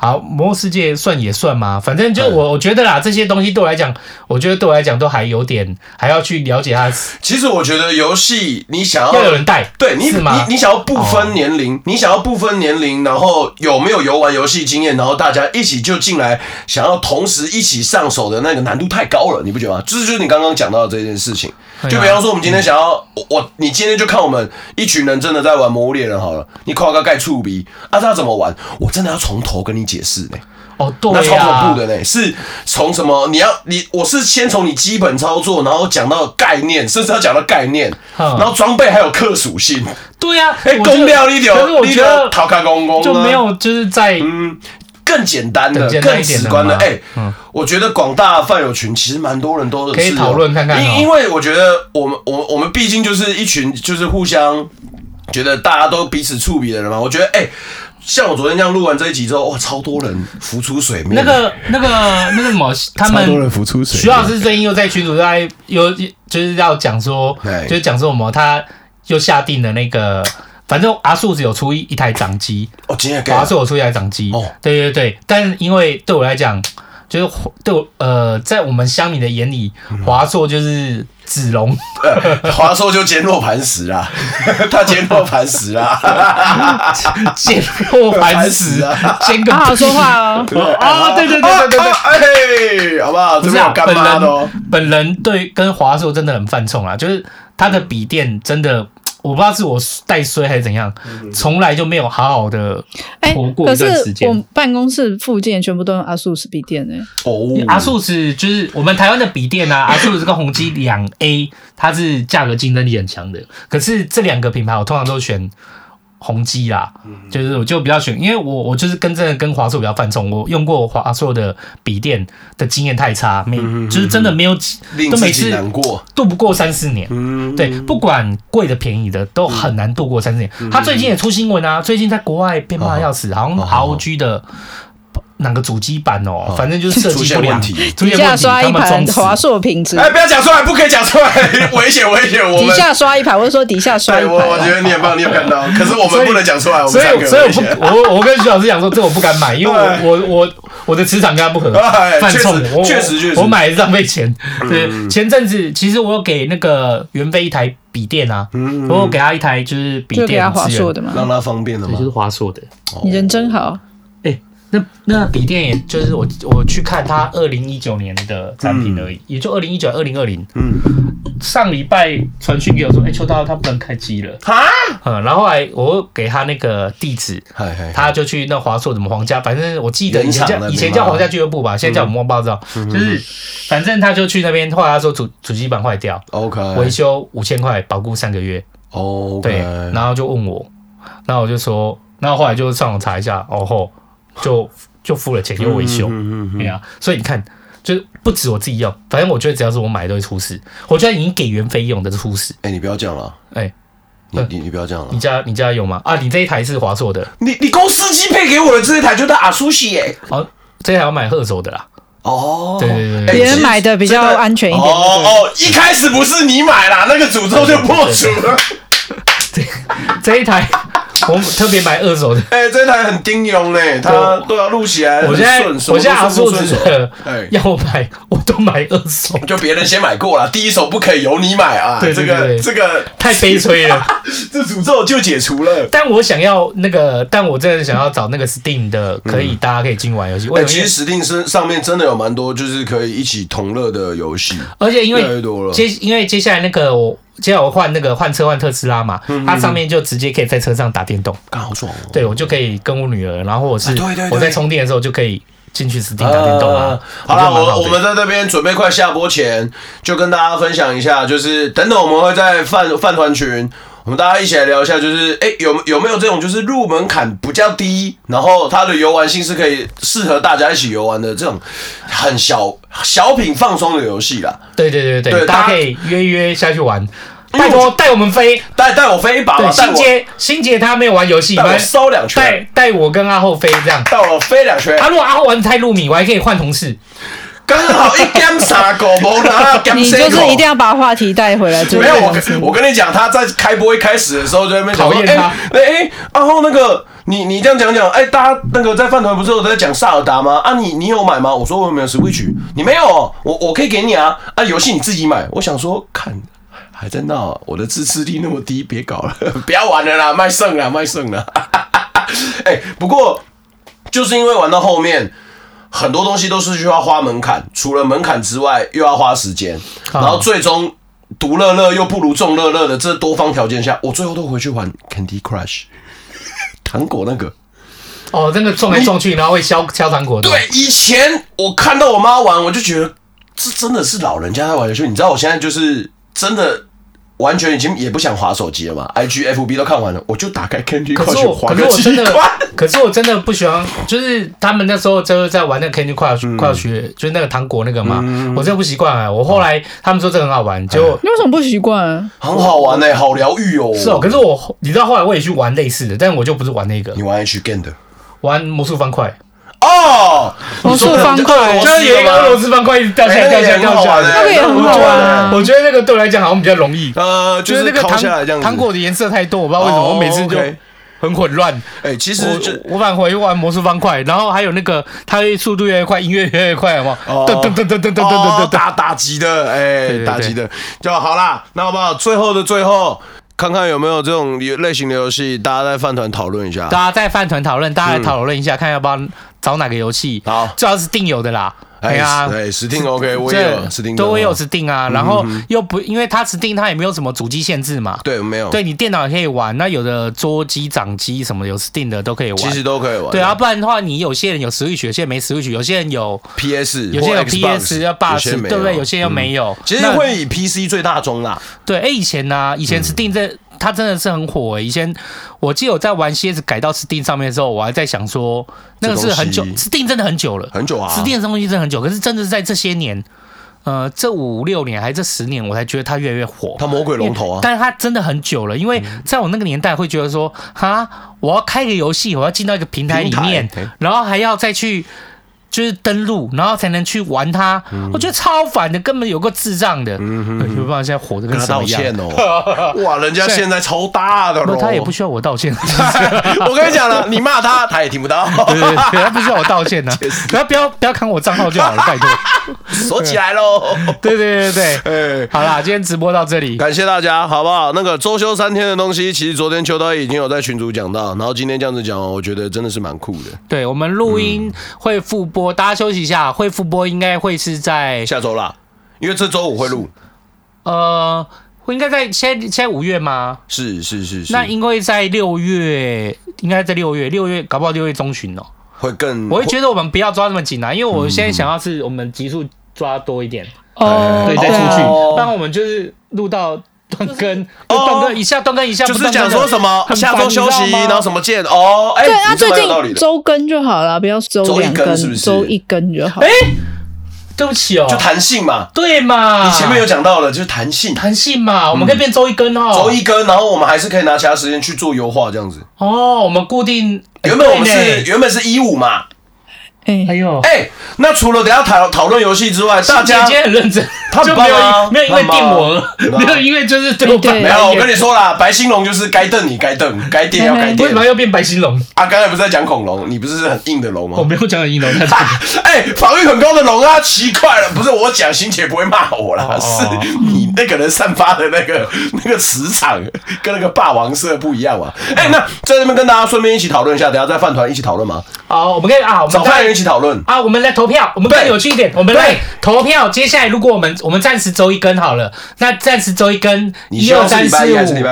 C: 好，魔兽世界算也算嘛？反正就我我觉得啦，这些东西对我来讲，我觉得对我来讲都还有点，还要去了解它。
B: 其实我觉得游戏你想要
C: 要有人带，
B: 对你你你想要不分年龄，哦、你想要不分年龄，然后有没有游玩游戏经验，然后大家一起就进来，想要同时一起上手的那个难度太高了，你不觉得吗？就是就是你刚刚讲到的这件事情。就比方说，我们今天想要我，你今天就看我们一群人真的在玩《魔物猎人》好了，你夸个盖触鼻，啊，他怎么玩？我真的要从头跟你解释呢。
C: 哦，对
B: 那超恐怖的呢，是从什么？你要你，我是先从你基本操作，然后讲到概念，甚至要讲到概念，然后装备还有克属性。
C: 对呀，
B: 哎，公料一
C: 点，我觉得
B: 逃开公公
C: 就没有，就是在
B: 嗯。更简单的、更直观的，哎、欸，嗯、我觉得广大饭友群其实蛮多人都
C: 可以讨论看看，
B: 因因为我觉得我们我我们毕竟就是一群就是互相觉得大家都彼此触笔的人嘛。我觉得，哎、欸，像我昨天这样录完这一集之后，哇，超多人浮出水面。
C: 那个那个那个什么，他们
B: 超多人浮出水面。
C: 徐老师最近又在群组在又就是要讲说，就是讲说什么，他又下定了那个。反正阿树只有出一一台掌机，
B: 哦，今天
C: 阿树有出一台掌机，哦，对对对，但因为对我来讲，就是对我呃，在我们乡民的眼里，华硕就是子龙，(laughs)
B: 华硕就坚若磐石啦，(laughs) 他坚若磐石啦，(laughs)
C: 坚若磐石啊，坚个
D: 好好说话哦，
C: 啊，对对对对对
B: 对，哎，好不好？不是啊，
C: 本人本人对跟华硕真的很犯冲啊，就是他的笔电真的。我不知道是我带衰还是怎样，从来就没有好好的活过一段时间。
D: 我办公室附近全部都用阿素斯笔电呢。
B: 哦
C: ，ASUS 就是我们台湾的笔电啊 (laughs) 阿素斯跟宏基两 A，它是价格竞争力很强的。可是这两个品牌，我通常都选。宏基啦，就是我就比较选，因为我我就是跟真的跟华硕比较犯冲，我用过华硕的笔电的经验太差，没就是真的没有，都每次度不过三四年。对，不管贵的便宜的都很难度过三四年。他最近也出新闻啊，最近在国外被骂要死，好像 ROG 的哪个主机板哦，反正就是设计不良，
B: 出现问题
D: 底下刷一盘华硕品质。
B: 哎，不要讲出来，不可以讲出来，(laughs) 危险危险！我们
D: 底下刷一盘，我是说底下刷一盘。
B: 我我觉得你很棒，你有看到，可是我们不能讲出来，(laughs)
C: 所以所以我不我我跟徐老师讲说，这我不敢买，因为我我我我的磁场跟他不合，犯冲。
B: 确实确实，
C: 我买浪费钱。对，前阵子其实我有给那个袁飞一台笔电啊，我有给他一台就是笔电，
D: 给他华硕的嘛，
B: 让他方便的嘛，
C: 就是华硕的。
D: 你人真好。
C: 那那笔电也就是我我去看它二零一九年的产品而已，嗯、也就二零一九二零二零。嗯，上礼拜传讯给我说，哎、欸，秋刀他不能开机了。哈，嗯，然后后来我给他那个地址，嘿嘿嘿他就去那华硕什么皇家，反正我记得以前叫以前叫皇家俱乐部吧，现在叫我们不知道，嗯、就是反正他就去那边，后来他说主主机板坏掉，OK，维修五千块，保固三个月，OK，对，然后就问我，然后我就说，那后后来就上网查一下，哦吼。就就付了钱又维修，对啊，所以你看，就是不止我自己用，反正我觉得只要是我买的都会出事。我觉得已经给原费用的出事。
B: 哎，你不要这样了，哎，你你你不要这样了。
C: 你家你家有吗？啊，你这一台是华硕的。
B: 你你公司机配给我的这一台就是阿苏西耶。
C: 哦，这一台要买二手的啦。
B: 哦，
C: 对对对，
D: 别人买的比较安全一点。哦
B: 哦，一开始不是你买啦，那个诅咒就破除了。
C: 这，这一台。我特别买二手的，
B: 哎，这台很丁用嘞，它都要录起来。
C: 我现在我现在阿叔子的，要我买我都买二手，
B: 就别人先买过了，第一手不可以由你买啊。对，这个这个
C: 太悲催了，(laughs)
B: 这诅咒就解除了。
C: 但我想要那个，但我真的想要找那个 Steam 的，可以大家可以进玩游戏。
B: 哎，其实 Steam 是上面真的有蛮多，就是可以一起同乐的游戏，
C: 而且因为接因为接下来那个我。接下来我换那个换车换特斯拉嘛，它上面就直接可以在车上打电动，
B: 刚好爽。
C: 对，我就可以跟我女儿，然后我是我在充电的时候就可以进去 Steam 打电动啊。
B: 好了，我我们在这边准备快下播前，就跟大家分享一下，就是等等我们会在饭饭团群。我们大家一起来聊一下，就是哎，有有没有这种就是入门槛比较低，然后它的游玩性是可以适合大家一起游玩的这种很小小品放松的游戏啦？
C: 对对对对，对大家可以约约下去玩。拜托带我们飞，
B: 带带我飞一把。
C: 新杰新杰他没有玩游戏，
B: 我烧两圈。
C: 带带我跟阿后飞这样，
B: 带我飞两圈。
C: 他如果阿后玩太入迷，我还可以换同事。
B: 刚好一 game 三个，
D: 你就是一定要把话题带回来。
B: 没有我，我跟你讲，他在开播一开始的时候就在那边讨厌他。哎哎，然后那个你你这样讲讲，哎，大家那个在饭团不是有在讲萨尔达吗？啊，你你有买吗？我说我没有 Switch，你没有，我我可以给你啊。啊，游戏你自己买。我想说，看还在闹，我的支持力那么低，别搞了，(laughs) 不要玩了啦，卖肾了，卖肾了。(laughs) 哎，不过就是因为玩到后面。很多东西都是需要花门槛，除了门槛之外，又要花时间，然后最终独乐乐又不如众乐乐的这多方条件下，我最后都回去玩 Candy Crush，糖果那个。
C: 哦，真的撞来撞去，然后会削削糖果。
B: 对，以前我看到我妈玩，我就觉得这真的是老人家在玩游戏。你知道我现在就是真的。完全已经也不想划手机了嘛，IG、FB 都看完了，我就打开 Candy Crush 滑个机关。
C: 可是我真的不喜欢，就是他们那时候就是在玩那个 Candy Crush，Crush 就是那个糖果那个嘛，我真的不习惯啊。我后来他们说这很好玩，就
D: 你为什么不习惯？
B: 很好玩哎，好疗愈哦。
C: 是哦，可是我你知道后来我也去玩类似的，但我就不是玩那个。
B: 你玩 H Game 的？
C: 玩魔术方块。
B: 哦，
D: 魔术方块
C: 就是有一个俄罗斯方块一直掉下来，掉下来，掉下来，
D: 那个也很好玩。
C: 我觉得那个对我来讲好像比较容易。
B: 呃，
C: 就是那个糖糖果的颜色太多，我不知道为什么我每次就很混乱。
B: 哎，其实
C: 我我返回玩魔术方块，然后还有那个它速度越来越快，音乐越来越快，好不好？噔噔噔噔噔噔噔噔，
B: 打打击的，哎，打击的就好啦。那好不好？最后的最后。看看有没有这种类型的游戏，大家在饭团讨论一下。
C: 大家在饭团讨论，大家来讨论一下，嗯、看要不要找哪个游戏。好，最好是定有的啦。哎呀，
B: 对，Steam OK，我也有 Steam，
C: 都我有 Steam 啊。然后又不，因为它 Steam 它也没有什么主机限制嘛。
B: 对，没有。
C: 对你电脑也可以玩，那有的桌机、掌机什么有 Steam 的都可以玩。
B: 其实都可以玩。
C: 对啊，不然的话，你有些人有 Switch，有些人没 Switch，有些人有
B: PS，
C: 有些人有 PS 要 Box，对不对？有些人又没有。
B: 其实会以 PC 最大宗啦。
C: 对，哎，以前呢，以前 Steam 这。它真的是很火！以前我记得我在玩蝎子改到 Steam 上面的时候，我还在想说，那个是很久，Steam 真的很久了，
B: 很久啊
C: ！Steam 这东西真的很久，可是真的是在这些年，呃，这五六年还是这十年，我才觉得它越来越火。
B: 它魔鬼龙头啊！
C: 但是它真的很久了，因为在我那个年代会觉得说，哈，我要开个游戏，我要进到一个平台里面，然后还要再去。就是登录，然后才能去玩它。
B: 嗯
C: 我觉得超烦的，根本有个智障的。没办法，现在火的跟什么一样
B: 道歉哦！(laughs) 哇，人家现在超大的
C: 不，
B: 咯，
C: 他也不需要我道歉。(laughs)
B: 我跟你讲了，你骂他，他也听不到。
C: 对对对，他不需要我道歉呢、(laughs) 啊，不要不要不要砍我账号就好了，拜托。
B: 锁起来喽！
C: 对对对对对，
B: 哎，
C: 好啦，今天直播到这里，
B: 感谢大家，好不好？那个周休三天的东西，其实昨天秋刀已经有在群主讲到，然后今天这样子讲，我觉得真的是蛮酷的。
C: 对我们录音会复播，大家休息一下，会复播应该会是在
B: 下周啦，因为这周五会录。
C: 呃，会应该在现在现在五月吗？
B: 是是是是，
C: 那应该在六月，应该在六月，六月搞不好六月中旬哦。
B: 会更，
C: 我会觉得我们不要抓那么紧啊，因为我现在想要是我们集数抓多一点，
D: 哦，
C: 对，再出去，
B: 哦
C: 不然我们就是录到断更，就断更一下，断更一下，
B: 就是讲说什
C: 么
B: 下周休息，然后什么见哦，哎，
D: 对啊，最近周更就好了，不要周两
B: 更是不是？
D: 周一更就好。
C: 哎，对不起哦，
B: 就弹性嘛，
C: 对嘛，
B: 你前面有讲到了，就是弹性，
C: 弹性嘛，我们可以变周一更哦，
B: 周一更，然后我们还是可以拿其他时间去做优化，这样子。
C: 哦，我们固定
B: 原本我
C: 们
B: 是原本是一五嘛，
D: 哎。
C: 哎呦，
B: 哎，那除了等下讨讨论游戏之外，大家
C: 姐姐很认真，
B: 他
C: 就没有
B: 啊
C: 没有因为
B: 他很棒啊
C: 定我，没有因为就是对我
D: 对
B: 没有，我跟你说啦，白兴龙就是该瞪你该瞪，该 (laughs) 电要该电
C: 为什么。要变白星龙？
B: 啊，刚才不是在讲恐龙，你不是很硬的龙吗？
C: 我没有讲很硬龙，但是 (laughs)
B: 哎，防御很高的龙啊，奇怪了，不是我讲，欣姐不会骂我啦，
C: 哦
B: 是你那个人散发的那个 (laughs) 那个磁场跟那个霸王色不一样嘛。哎，那在这边跟大家顺便一起讨论一下，等下在饭团一起讨论吗？
C: 好，我们可以啊，我们
B: 找饭人一起讨论。
C: 啊，我们来投票，我们更
B: 对
C: 有趣一点，我们来
B: 对
C: 投票。接下来，如果我们我们暂时周一更好了，那暂时周一更
B: 你
C: 一二三四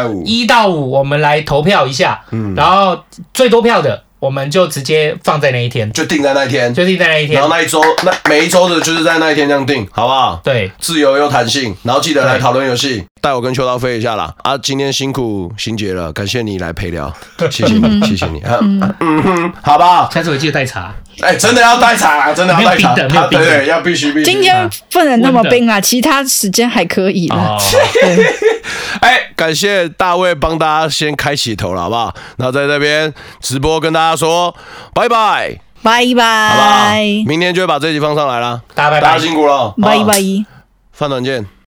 B: 五
C: 一到五，我们来投票一下，嗯，然后最多票的，我们就直接放在那一天，
B: 就定在那一天，
C: 就定在那一天。
B: 然后。那一周那每一周的就是在那一天这样定，好不好？
C: 对，
B: 自由又弹性，然后记得来讨论游戏，带我跟秋刀飞一下啦！啊，今天辛苦欣姐了，感谢你来陪聊，(laughs) 谢谢你，谢谢你，啊嗯哼，好不好？
C: 下次我记得带茶。
B: 哎，真的要带茶，真的要带茶，对对，要必须必须。
D: 今天不能那么冰啊，其他时间还可以啦。
C: 哦，
D: 对，(laughs)
B: 哎，感谢大卫帮大家先开起头了，好不好？然后在这边直播跟大家说拜拜，
D: 拜
B: 好不好
D: 拜，？
B: 明天就会把这集放上来啦，
C: 大家拜拜
B: 大家辛苦了，
D: 拜拜。
B: 饭团见。